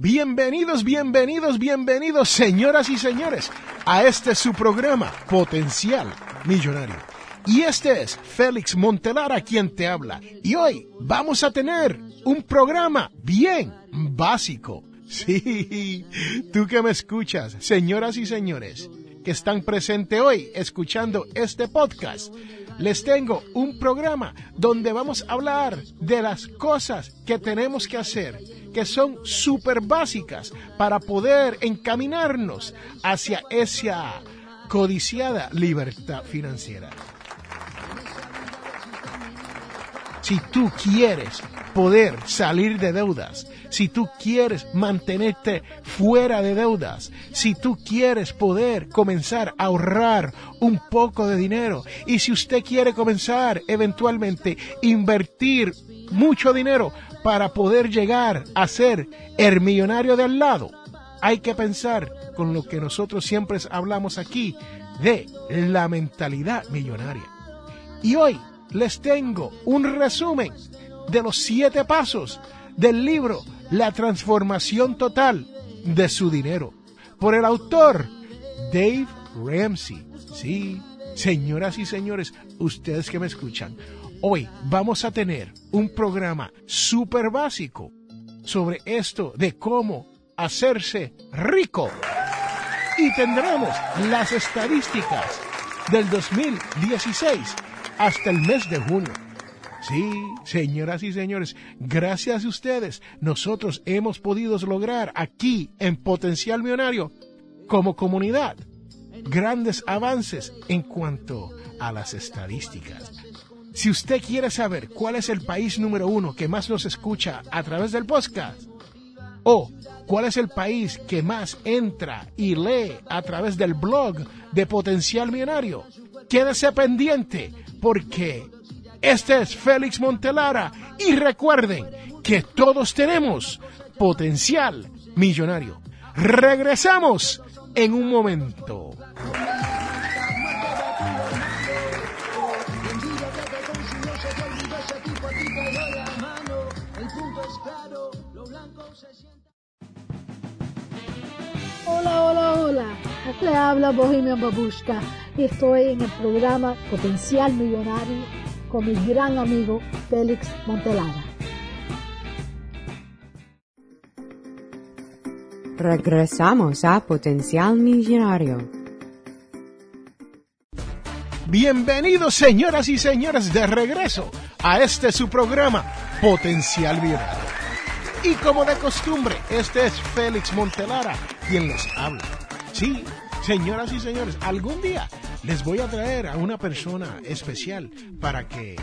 Bienvenidos, bienvenidos, bienvenidos, señoras y señores, a este su programa, Potencial Millonario. Y este es Félix Montelara quien te habla. Y hoy vamos a tener un programa bien básico. Sí, tú que me escuchas, señoras y señores, que están presentes hoy escuchando este podcast les tengo un programa donde vamos a hablar de las cosas que tenemos que hacer, que son súper básicas para poder encaminarnos hacia esa codiciada libertad financiera. Si tú quieres poder salir de deudas, si tú quieres mantenerte fuera de deudas, si tú quieres poder comenzar a ahorrar un poco de dinero y si usted quiere comenzar eventualmente invertir mucho dinero para poder llegar a ser el millonario del lado, hay que pensar con lo que nosotros siempre hablamos aquí de la mentalidad millonaria. Y hoy les tengo un resumen de los siete pasos del libro La transformación total de su dinero por el autor Dave Ramsey. Sí, señoras y señores, ustedes que me escuchan, hoy vamos a tener un programa súper básico sobre esto de cómo hacerse rico. Y tendremos las estadísticas del 2016 hasta el mes de junio. Sí, señoras y señores, gracias a ustedes, nosotros hemos podido lograr aquí en Potencial Millonario, como comunidad, grandes avances en cuanto a las estadísticas. Si usted quiere saber cuál es el país número uno que más nos escucha a través del podcast, o cuál es el país que más entra y lee a través del blog de Potencial Millonario, quédese pendiente porque este es Félix Montelara y recuerden que todos tenemos potencial millonario. Regresamos en un momento. Hola, hola, hola. Le habla Bohemian Babushka y estoy en el programa Potencial Millonario con mi gran amigo Félix Montelara. Regresamos a Potencial Millonario. Bienvenidos señoras y señores de regreso a este su programa Potencial Millonario. Y como de costumbre, este es Félix Montelara quien les habla. Sí, señoras y señores, algún día les voy a traer a una persona especial para que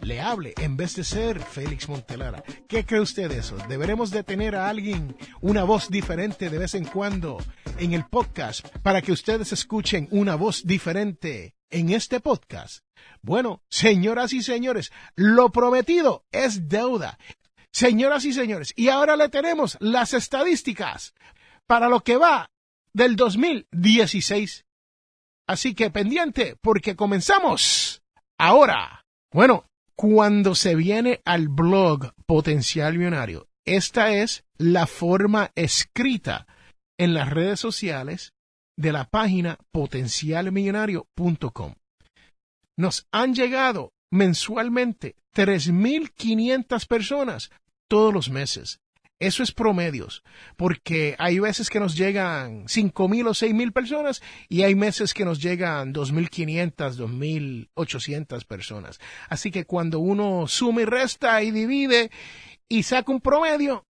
le hable en vez de ser Félix Montelara. ¿Qué cree usted de eso? ¿Deberemos de tener a alguien, una voz diferente de vez en cuando en el podcast para que ustedes escuchen una voz diferente en este podcast? Bueno, señoras y señores, lo prometido es deuda. Señoras y señores, y ahora le tenemos las estadísticas para lo que va del 2016 Así que pendiente porque comenzamos ahora. Bueno, cuando se viene al blog Potencial Millonario, esta es la forma escrita en las redes sociales de la página potencialmillonario.com. Nos han llegado mensualmente 3.500 personas todos los meses. Eso es promedios, porque hay veces que nos llegan cinco mil o seis mil personas y hay meses que nos llegan dos mil quinientas, dos mil ochocientas personas. Así que cuando uno suma y resta y divide y saca un promedio,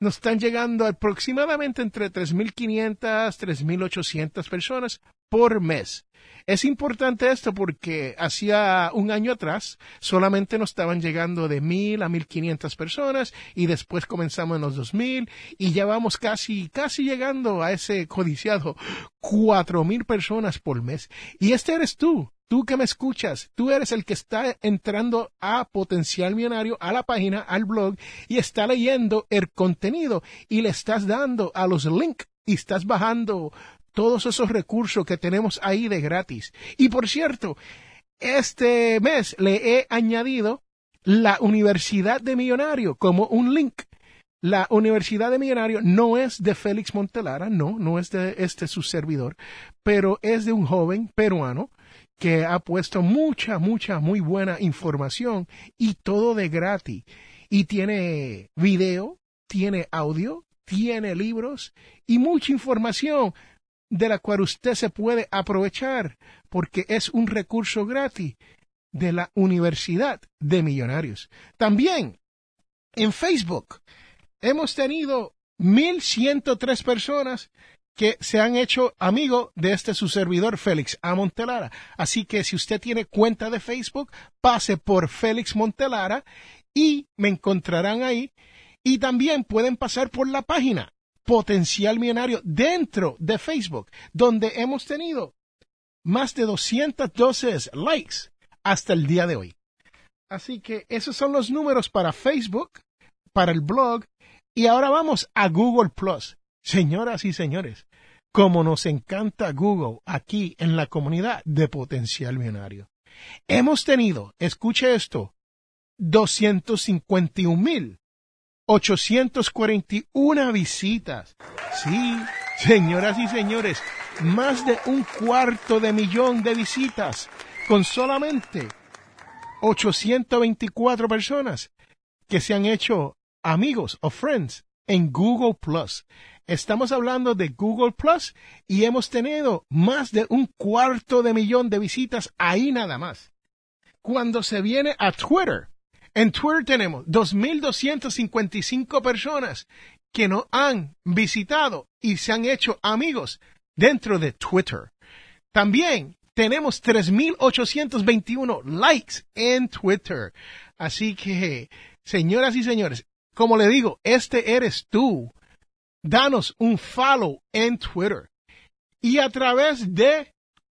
nos están llegando aproximadamente entre 3.500, 3.800 personas por mes. Es importante esto porque hacía un año atrás solamente nos estaban llegando de mil a mil quinientas personas y después comenzamos en los dos mil y ya vamos casi, casi llegando a ese codiciado cuatro mil personas por mes. Y este eres tú. Tú que me escuchas, tú eres el que está entrando a Potencial Millonario, a la página, al blog, y está leyendo el contenido y le estás dando a los links y estás bajando todos esos recursos que tenemos ahí de gratis. Y por cierto, este mes le he añadido la Universidad de Millonario como un link. La Universidad de Millonario no es de Félix Montelara, no, no es de este su servidor, pero es de un joven peruano que ha puesto mucha, mucha, muy buena información y todo de gratis. Y tiene video, tiene audio, tiene libros y mucha información de la cual usted se puede aprovechar porque es un recurso gratis de la Universidad de Millonarios. También en Facebook hemos tenido 1.103 personas que se han hecho amigo de este su servidor Félix A. Montelara. Así que si usted tiene cuenta de Facebook, pase por Félix Montelara y me encontrarán ahí. Y también pueden pasar por la página Potencial Millonario dentro de Facebook, donde hemos tenido más de 212 likes hasta el día de hoy. Así que esos son los números para Facebook, para el blog, y ahora vamos a Google Plus. Señoras y señores, como nos encanta Google aquí en la comunidad de Potencial Millonario. Hemos tenido, escuche esto, 251 mil 841 visitas. Sí, señoras y señores, más de un cuarto de millón de visitas con solamente 824 personas que se han hecho amigos o friends en Google Plus. Estamos hablando de Google Plus y hemos tenido más de un cuarto de millón de visitas ahí nada más. Cuando se viene a Twitter, en Twitter tenemos 2.255 personas que nos han visitado y se han hecho amigos dentro de Twitter. También tenemos 3.821 likes en Twitter. Así que, señoras y señores, como le digo, este eres tú. Danos un follow en Twitter. Y a través de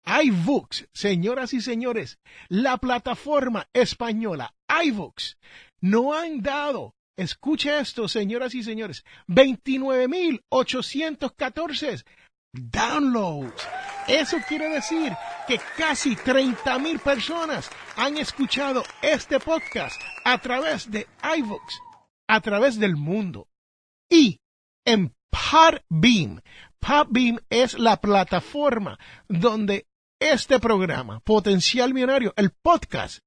iVoox, señoras y señores, la plataforma española iVoox no han dado, escuche esto, señoras y señores, 29.814 downloads. Eso quiere decir que casi 30.000 personas han escuchado este podcast a través de iVoox, a través del mundo. Y en Podbeam, Podbeam es la plataforma donde este programa, Potencial Millonario, el podcast,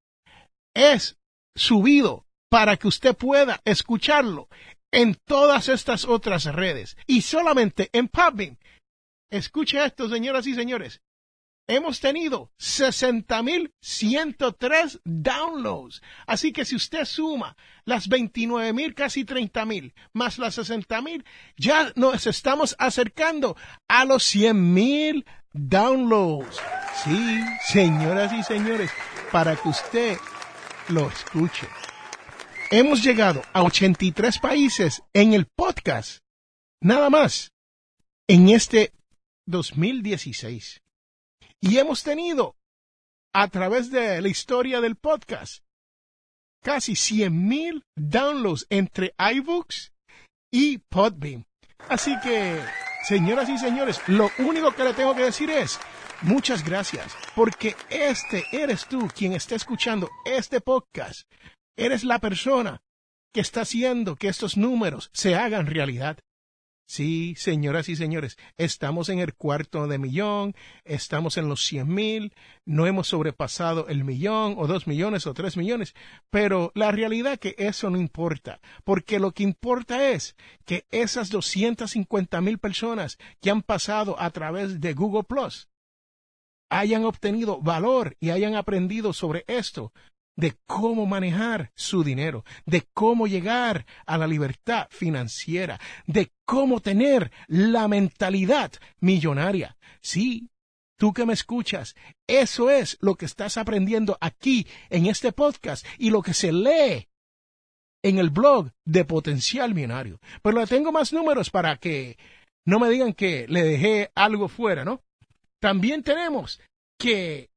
es subido para que usted pueda escucharlo en todas estas otras redes y solamente en Podbean. Escuche esto, señoras y señores. Hemos tenido 60.103 downloads. Así que si usted suma las 29.000, casi 30.000, más las 60.000, ya nos estamos acercando a los 100.000 downloads. Sí, señoras y señores, para que usted lo escuche. Hemos llegado a 83 países en el podcast. Nada más. En este 2016. Y hemos tenido, a través de la historia del podcast, casi 100.000 downloads entre iBooks y Podbeam. Así que Señoras y señores, lo único que le tengo que decir es muchas gracias, porque este eres tú quien está escuchando este podcast. Eres la persona que está haciendo que estos números se hagan realidad. Sí, señoras y señores, estamos en el cuarto de millón, estamos en los cien mil, no hemos sobrepasado el millón o dos millones o tres millones, pero la realidad que eso no importa, porque lo que importa es que esas 250 mil personas que han pasado a través de Google Plus hayan obtenido valor y hayan aprendido sobre esto, de cómo manejar su dinero, de cómo llegar a la libertad financiera, de cómo tener la mentalidad millonaria. Sí, tú que me escuchas, eso es lo que estás aprendiendo aquí en este podcast y lo que se lee en el blog de Potencial Millonario. Pero le tengo más números para que no me digan que le dejé algo fuera, ¿no? También tenemos que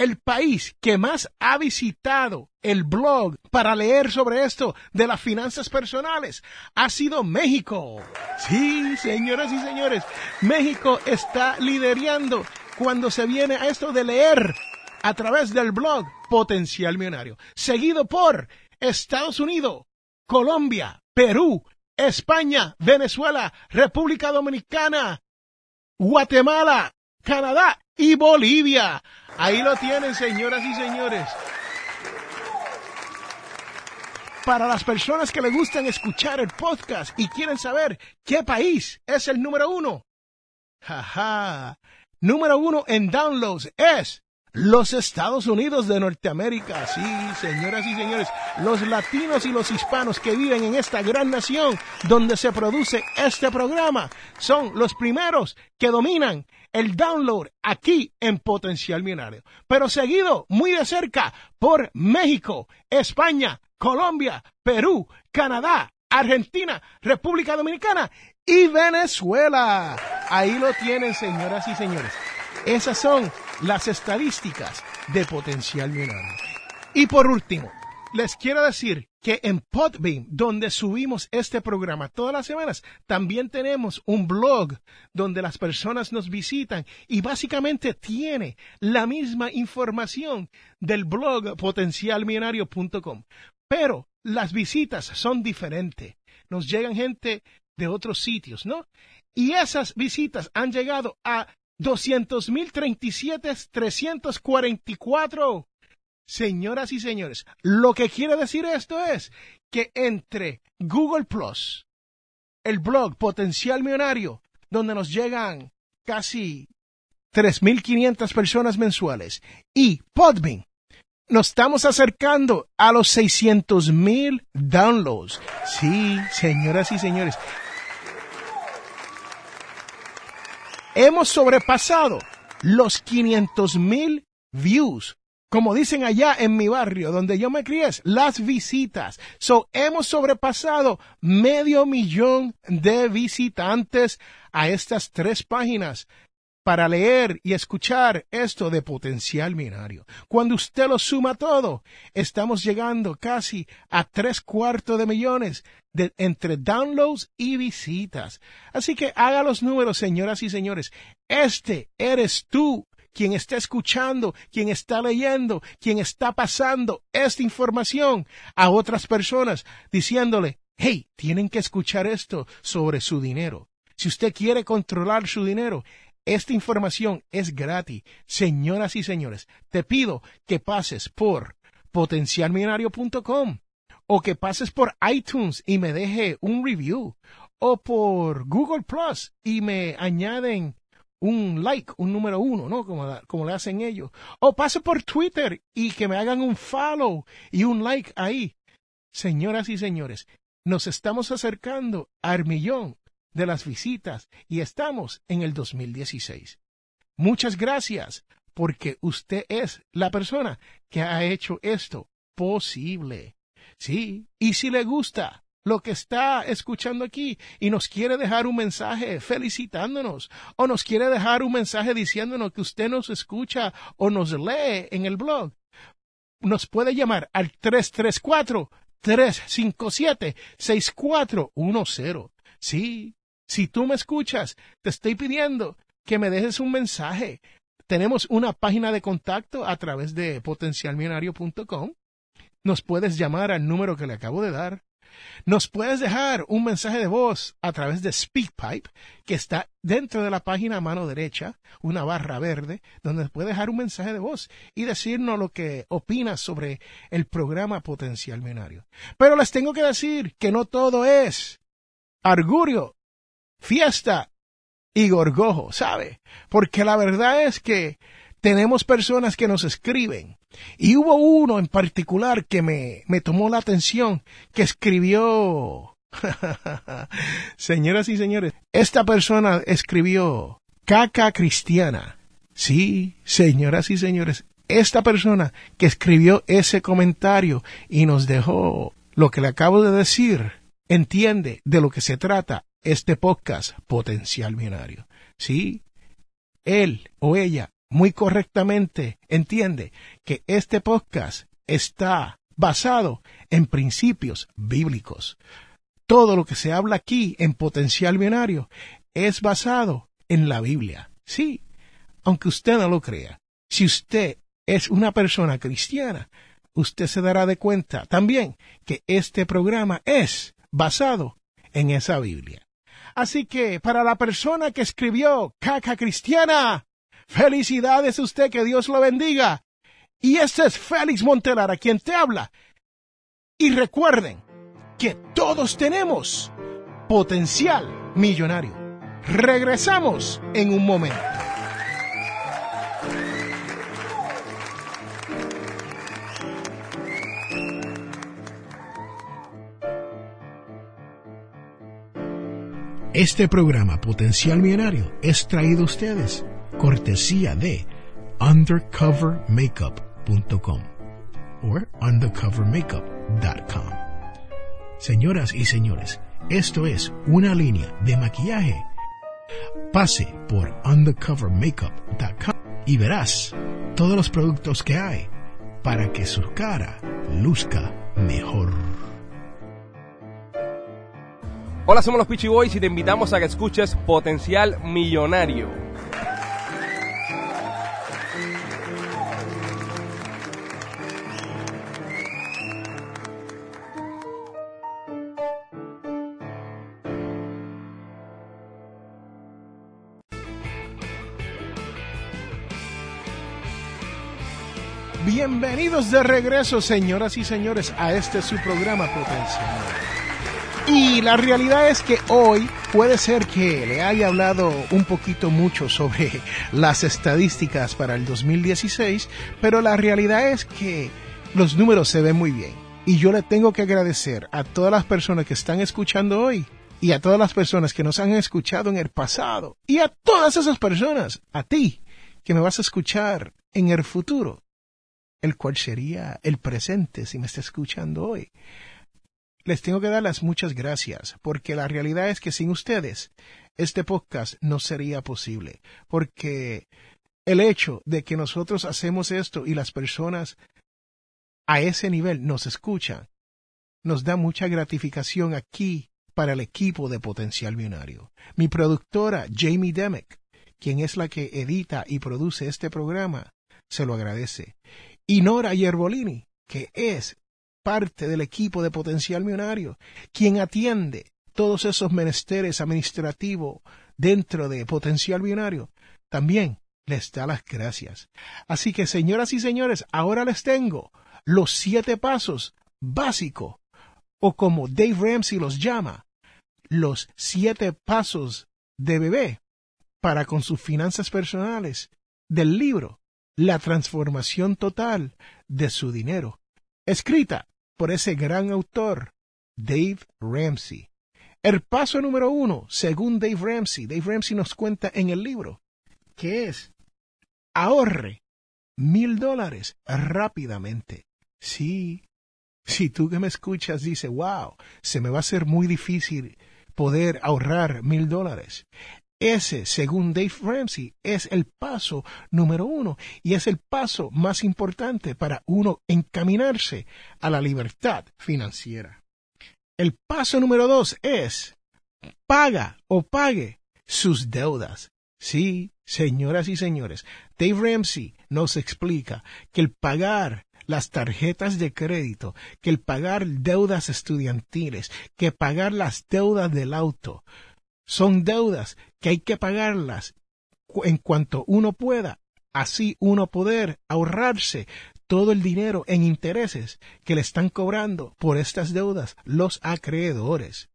el país que más ha visitado el blog para leer sobre esto de las finanzas personales ha sido México. Sí, señoras y señores, México está liderando cuando se viene a esto de leer a través del blog Potencial Millonario, seguido por Estados Unidos, Colombia, Perú, España, Venezuela, República Dominicana, Guatemala, Canadá y Bolivia. Ahí lo tienen, señoras y señores. Para las personas que le gustan escuchar el podcast y quieren saber qué país es el número uno. Jaja. Número uno en downloads es los Estados Unidos de Norteamérica. Sí, señoras y señores, los latinos y los hispanos que viven en esta gran nación donde se produce este programa son los primeros que dominan el download aquí en Potencial Millonario, pero seguido muy de cerca por México, España, Colombia, Perú, Canadá, Argentina, República Dominicana y Venezuela. Ahí lo tienen, señoras y señores. Esas son las estadísticas de Potencial Millonario. Y por último, les quiero decir que en Podbeam, donde subimos este programa todas las semanas, también tenemos un blog donde las personas nos visitan y básicamente tiene la misma información del blog potencialmillonario.com. Pero las visitas son diferentes. Nos llegan gente de otros sitios, ¿no? Y esas visitas han llegado a 200.037.344 Señoras y señores, lo que quiere decir esto es que entre Google Plus, el blog Potencial Millonario, donde nos llegan casi 3.500 personas mensuales, y Podbean, nos estamos acercando a los 600.000 downloads. Sí, señoras y señores. Hemos sobrepasado los 500.000 views como dicen allá en mi barrio, donde yo me crié, las visitas. So, hemos sobrepasado medio millón de visitantes a estas tres páginas para leer y escuchar esto de potencial minario. Cuando usted lo suma todo, estamos llegando casi a tres cuartos de millones de, entre downloads y visitas. Así que haga los números, señoras y señores. Este eres tú quien está escuchando, quien está leyendo, quien está pasando esta información a otras personas, diciéndole, hey, tienen que escuchar esto sobre su dinero. Si usted quiere controlar su dinero, esta información es gratis. Señoras y señores, te pido que pases por potencialmillonario.com o que pases por iTunes y me deje un review o por Google Plus y me añaden un like, un número uno, ¿no? Como, como le hacen ellos. O pase por Twitter y que me hagan un follow y un like ahí. Señoras y señores, nos estamos acercando al millón de las visitas y estamos en el 2016. Muchas gracias porque usted es la persona que ha hecho esto posible. Sí, y si le gusta, lo que está escuchando aquí y nos quiere dejar un mensaje felicitándonos o nos quiere dejar un mensaje diciéndonos que usted nos escucha o nos lee en el blog, nos puede llamar al 334-357-6410. Sí, si tú me escuchas, te estoy pidiendo que me dejes un mensaje. Tenemos una página de contacto a través de potencialmillonario.com. Nos puedes llamar al número que le acabo de dar Nos puedes dejar un mensaje de voz a través de SpeakPipe, que está dentro de la página a mano derecha, una barra verde, donde puedes dejar un mensaje de voz y decirnos lo que opinas sobre el programa Potencial Millonario. Pero les tengo que decir que no todo es argurio, fiesta y gorgojo, ¿sabe? Porque la verdad es que tenemos personas que nos escriben. Y hubo uno en particular que me, me tomó la atención, que escribió, señoras y señores, esta persona escribió caca cristiana. Sí, señoras y señores, esta persona que escribió ese comentario y nos dejó lo que le acabo de decir, entiende de lo que se trata este podcast potencial millonario. Sí, él o ella muy correctamente entiende que este podcast está basado en principios bíblicos. Todo lo que se habla aquí en potencial binario es basado en la Biblia. Sí, aunque usted no lo crea. Si usted es una persona cristiana, usted se dará de cuenta también que este programa es basado en esa Biblia. Así que para la persona que escribió Caca Cristiana, Felicidades a usted, que Dios lo bendiga. Y este es Félix Montelar, a quien te habla. Y recuerden que todos tenemos potencial millonario. Regresamos en un momento. Este programa Potencial Millonario es traído a ustedes cortesía de undercovermakeup.com o undercovermakeup.com. Señoras y señores, esto es una línea de maquillaje. Pase por undercovermakeup.com y verás todos los productos que hay para que su cara luzca mejor. Hola, somos los Peachy Boys y te invitamos a que escuches Potencial Millonario Bienvenidos de regreso, señoras y señores, a este su programa potencial. Y la realidad es que hoy puede ser que le haya hablado un poquito mucho sobre las estadísticas para el 2016, pero la realidad es que los números se ven muy bien. Y yo le tengo que agradecer a todas las personas que están escuchando hoy y a todas las personas que nos han escuchado en el pasado y a todas esas personas, a ti, que me vas a escuchar en el futuro el cual sería el presente si me está escuchando hoy. Les tengo que dar las muchas gracias, porque la realidad es que sin ustedes este podcast no sería posible, porque el hecho de que nosotros hacemos esto y las personas a ese nivel nos escuchan, nos da mucha gratificación aquí para el equipo de Potencial Millonario. Mi productora, Jamie Demick, quien es la que edita y produce este programa, se lo agradece y Nora Yerbolini, que es parte del equipo de Potencial Millonario, quien atiende todos esos menesteres administrativos dentro de Potencial Millonario, también les da las gracias. Así que, señoras y señores, ahora les tengo los siete pasos básicos, o como Dave Ramsey los llama, los siete pasos de bebé para con sus finanzas personales del libro la transformación total de su dinero, escrita por ese gran autor, Dave Ramsey. El paso número uno, según Dave Ramsey, Dave Ramsey nos cuenta en el libro, que es ahorre mil dólares rápidamente. Sí, si tú que me escuchas dices, wow, se me va a hacer muy difícil poder ahorrar mil dólares. Ese, según Dave Ramsey, es el paso número uno y es el paso más importante para uno encaminarse a la libertad financiera. El paso número dos es paga o pague sus deudas. Sí, señoras y señores, Dave Ramsey nos explica que el pagar las tarjetas de crédito, que el pagar deudas estudiantiles, que pagar las deudas del auto. Son deudas que hay que pagarlas en cuanto uno pueda, así uno poder ahorrarse todo el dinero en intereses que le están cobrando por estas deudas los acreedores.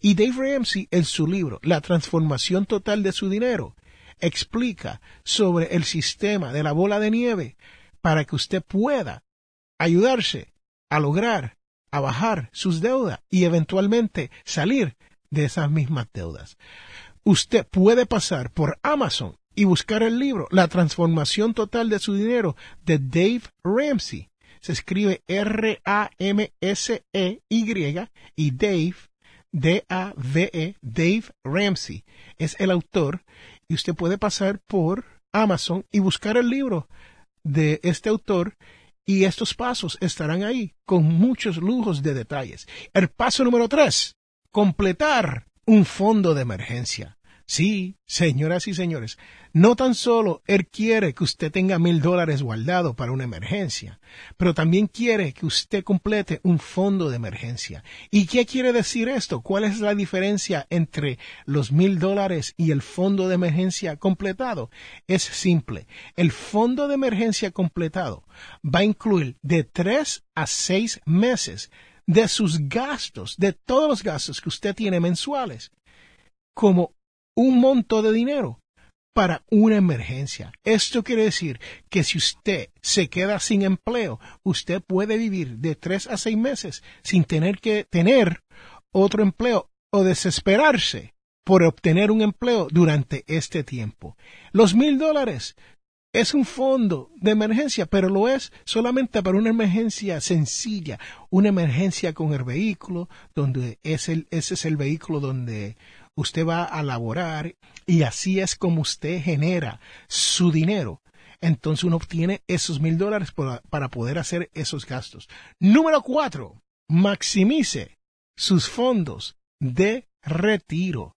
Y Dave Ramsey en su libro La transformación total de su dinero explica sobre el sistema de la bola de nieve para que usted pueda ayudarse a lograr a bajar sus deudas y eventualmente salir de esas mismas deudas. Usted puede pasar por Amazon y buscar el libro La transformación total de su dinero de Dave Ramsey. Se escribe R-A-M-S-E-Y y Dave, D-A-V-E, Dave Ramsey. Es el autor y usted puede pasar por Amazon y buscar el libro de este autor y estos pasos estarán ahí con muchos lujos de detalles. El paso número tres, completar un fondo de emergencia. Sí, señoras y señores, no tan solo Él quiere que usted tenga mil dólares guardado para una emergencia, pero también quiere que usted complete un fondo de emergencia. ¿Y qué quiere decir esto? ¿Cuál es la diferencia entre los mil dólares y el fondo de emergencia completado? Es simple. El fondo de emergencia completado va a incluir de tres a seis meses de sus gastos, de todos los gastos que usted tiene mensuales, como un monto de dinero para una emergencia. Esto quiere decir que si usted se queda sin empleo, usted puede vivir de tres a seis meses sin tener que tener otro empleo o desesperarse por obtener un empleo durante este tiempo. Los mil dólares es un fondo de emergencia, pero lo es solamente para una emergencia sencilla, una emergencia con el vehículo, donde ese es el vehículo donde usted va a laborar y así es como usted genera su dinero. Entonces uno obtiene esos mil dólares para poder hacer esos gastos. Número cuatro, maximice sus fondos de retiro.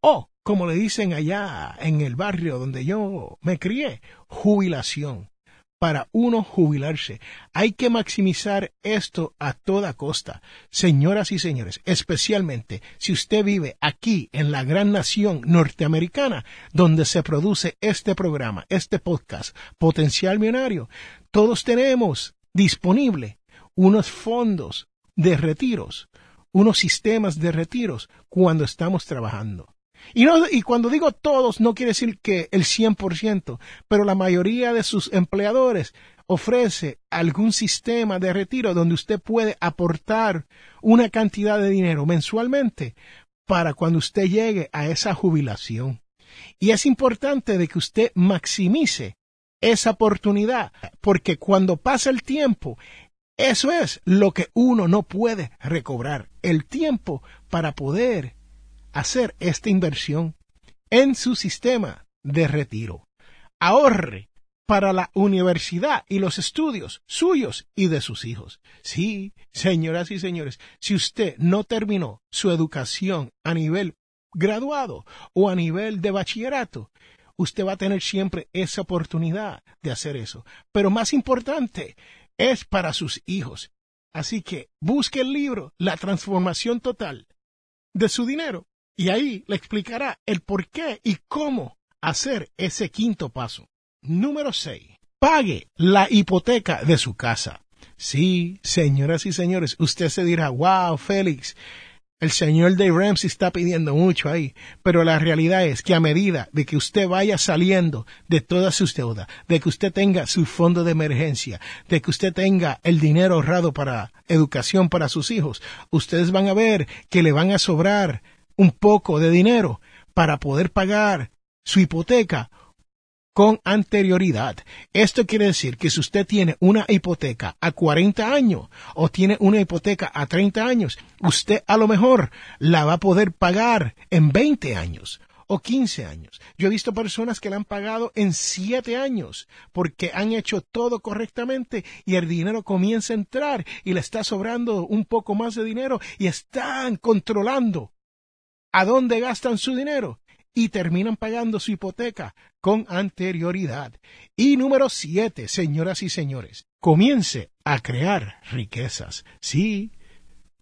O, como le dicen allá en el barrio donde yo me crié, jubilación para uno jubilarse. Hay que maximizar esto a toda costa. Señoras y señores, especialmente si usted vive aquí en la gran nación norteamericana donde se produce este programa, este podcast, Potencial Millonario, todos tenemos disponible unos fondos de retiros, unos sistemas de retiros cuando estamos trabajando. Y, cuando digo todos, no quiere decir que el 100%, pero la mayoría de sus empleadores ofrece algún sistema de retiro donde usted puede aportar una cantidad de dinero mensualmente para cuando usted llegue a esa jubilación. Y es importante de que usted maximice esa oportunidad, porque cuando pasa el tiempo, eso es lo que uno no puede recobrar, el tiempo para poder hacer esta inversión en su sistema de retiro. Ahorre para la universidad y los estudios suyos y de sus hijos. Sí, señoras y señores, si usted no terminó su educación a nivel graduado o a nivel de bachillerato, usted va a tener siempre esa oportunidad de hacer eso. Pero más importante, es para sus hijos. Así que busque el libro La transformación total de su dinero y ahí le explicará el por qué y cómo hacer ese quinto paso. Número 6. Pague la hipoteca de su casa. Sí, señoras y señores, usted se dirá, wow, Félix, el señor de Ramsey está pidiendo mucho ahí, pero la realidad es que a medida de que usted vaya saliendo de todas sus deudas, de que usted tenga su fondo de emergencia, de que usted tenga el dinero ahorrado para educación para sus hijos, ustedes van a ver que le van a sobrar un poco de dinero para poder pagar su hipoteca con anterioridad. Esto quiere decir que si usted tiene una hipoteca a 40 años o tiene una hipoteca a 30 años, usted a lo mejor la va a poder pagar en 20 años o 15 años. Yo he visto personas que la han pagado en 7 años porque han hecho todo correctamente y el dinero comienza a entrar y le está sobrando un poco más de dinero y están controlando a dónde gastan su dinero y terminan pagando su hipoteca con anterioridad. Y número siete, señoras y señores, comience a crear riquezas. Sí,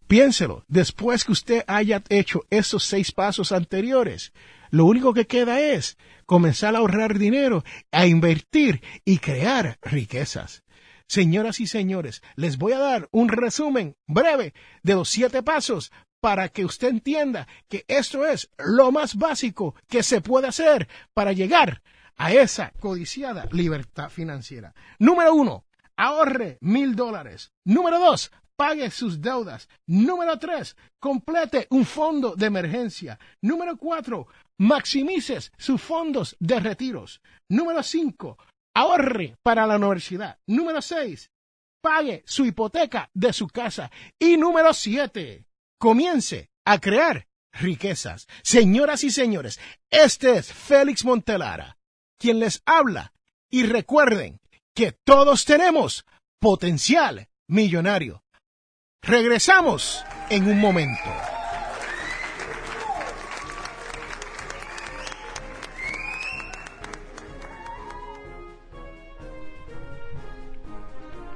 piénselo, después que usted haya hecho esos seis pasos anteriores, lo único que queda es comenzar a ahorrar dinero, a invertir y crear riquezas. Señoras y señores, les voy a dar un resumen breve de los siete pasos para que usted entienda que esto es lo más básico que se puede hacer para llegar a esa codiciada libertad financiera. Número uno, ahorre mil dólares. Número dos, pague sus deudas. Número tres, complete un fondo de emergencia. Número cuatro, maximice sus fondos de retiros. Número cinco, ahorre para la universidad. Número seis, pague su hipoteca de su casa. Y número siete, comience a crear riquezas. Señoras y señores, este es Félix Montelara, quien les habla. Y recuerden que todos tenemos potencial millonario. Regresamos en un momento.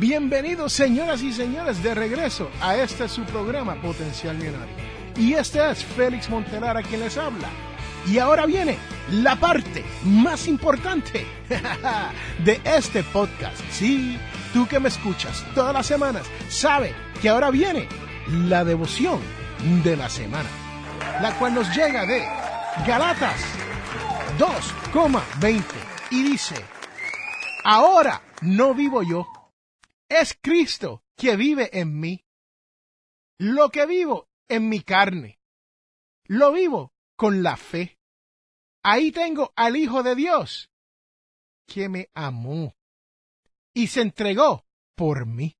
Bienvenidos, señoras y señores, de regreso a este su programa Potencial Millonario. Y este es Félix Montelara quien les habla. Y ahora viene la parte más importante de este podcast. Sí, tú que me escuchas todas las semanas, sabe que ahora viene la devoción de la semana, la cual nos llega de Galatas 2,20 y dice, ahora no vivo yo es Cristo que vive en mí. Lo que vivo en mi carne, lo vivo con la fe. Ahí tengo al Hijo de Dios que me amó y se entregó por mí.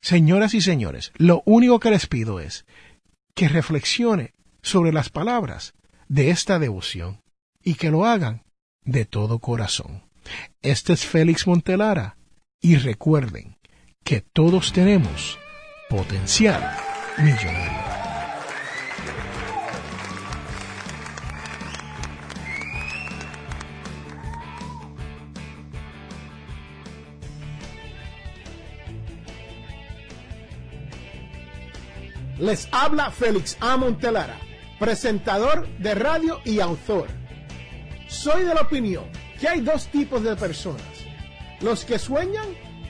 Señoras y señores, lo único que les pido es que reflexione sobre las palabras de esta devoción y que lo hagan de todo corazón. Este es Félix Montelara y recuerden, que todos tenemos potencial millonario. Les habla Félix A. Montelara, presentador de radio y autor. Soy de la opinión que hay dos tipos de personas, los que sueñan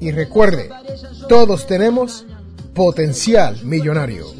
y recuerde, todos tenemos potencial millonario.